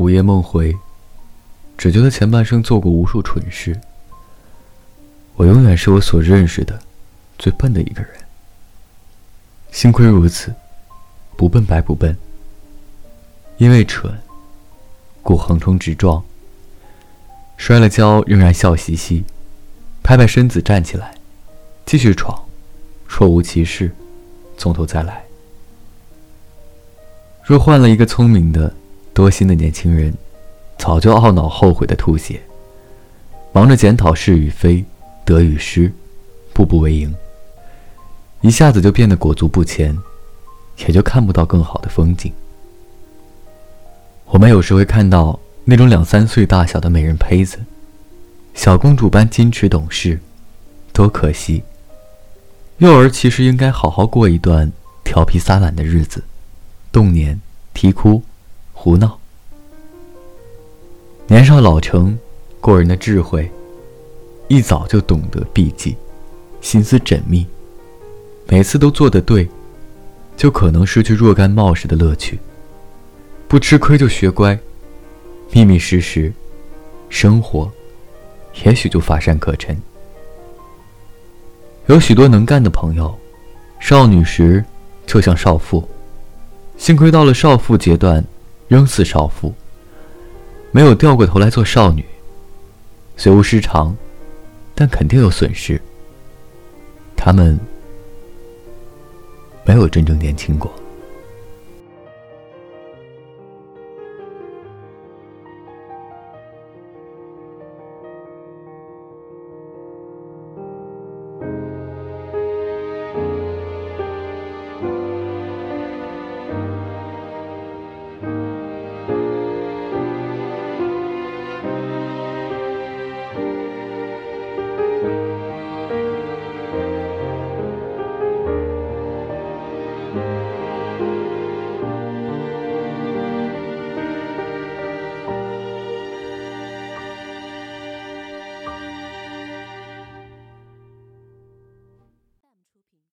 午夜梦回，只觉得前半生做过无数蠢事。我永远是我所认识的最笨的一个人。幸亏如此，不笨白不笨。因为蠢，故横冲直撞。摔了跤仍然笑嘻嘻，拍拍身子站起来，继续闯，若无其事，从头再来。若换了一个聪明的。多心的年轻人，早就懊恼后悔的吐血，忙着检讨是与非、得与失，步步为营，一下子就变得裹足不前，也就看不到更好的风景。我们有时会看到那种两三岁大小的美人胚子，小公主般矜持懂事，多可惜！幼儿其实应该好好过一段调皮撒懒的日子，动年啼哭。胡闹，年少老成，过人的智慧，一早就懂得避忌，心思缜密，每次都做得对，就可能失去若干冒失的乐趣。不吃亏就学乖，密密实实，生活，也许就乏善可陈。有许多能干的朋友，少女时就像少妇，幸亏到了少妇阶段。仍似少妇没有掉过头来做少女虽无失常但肯定有损失。他们没有真正年轻过。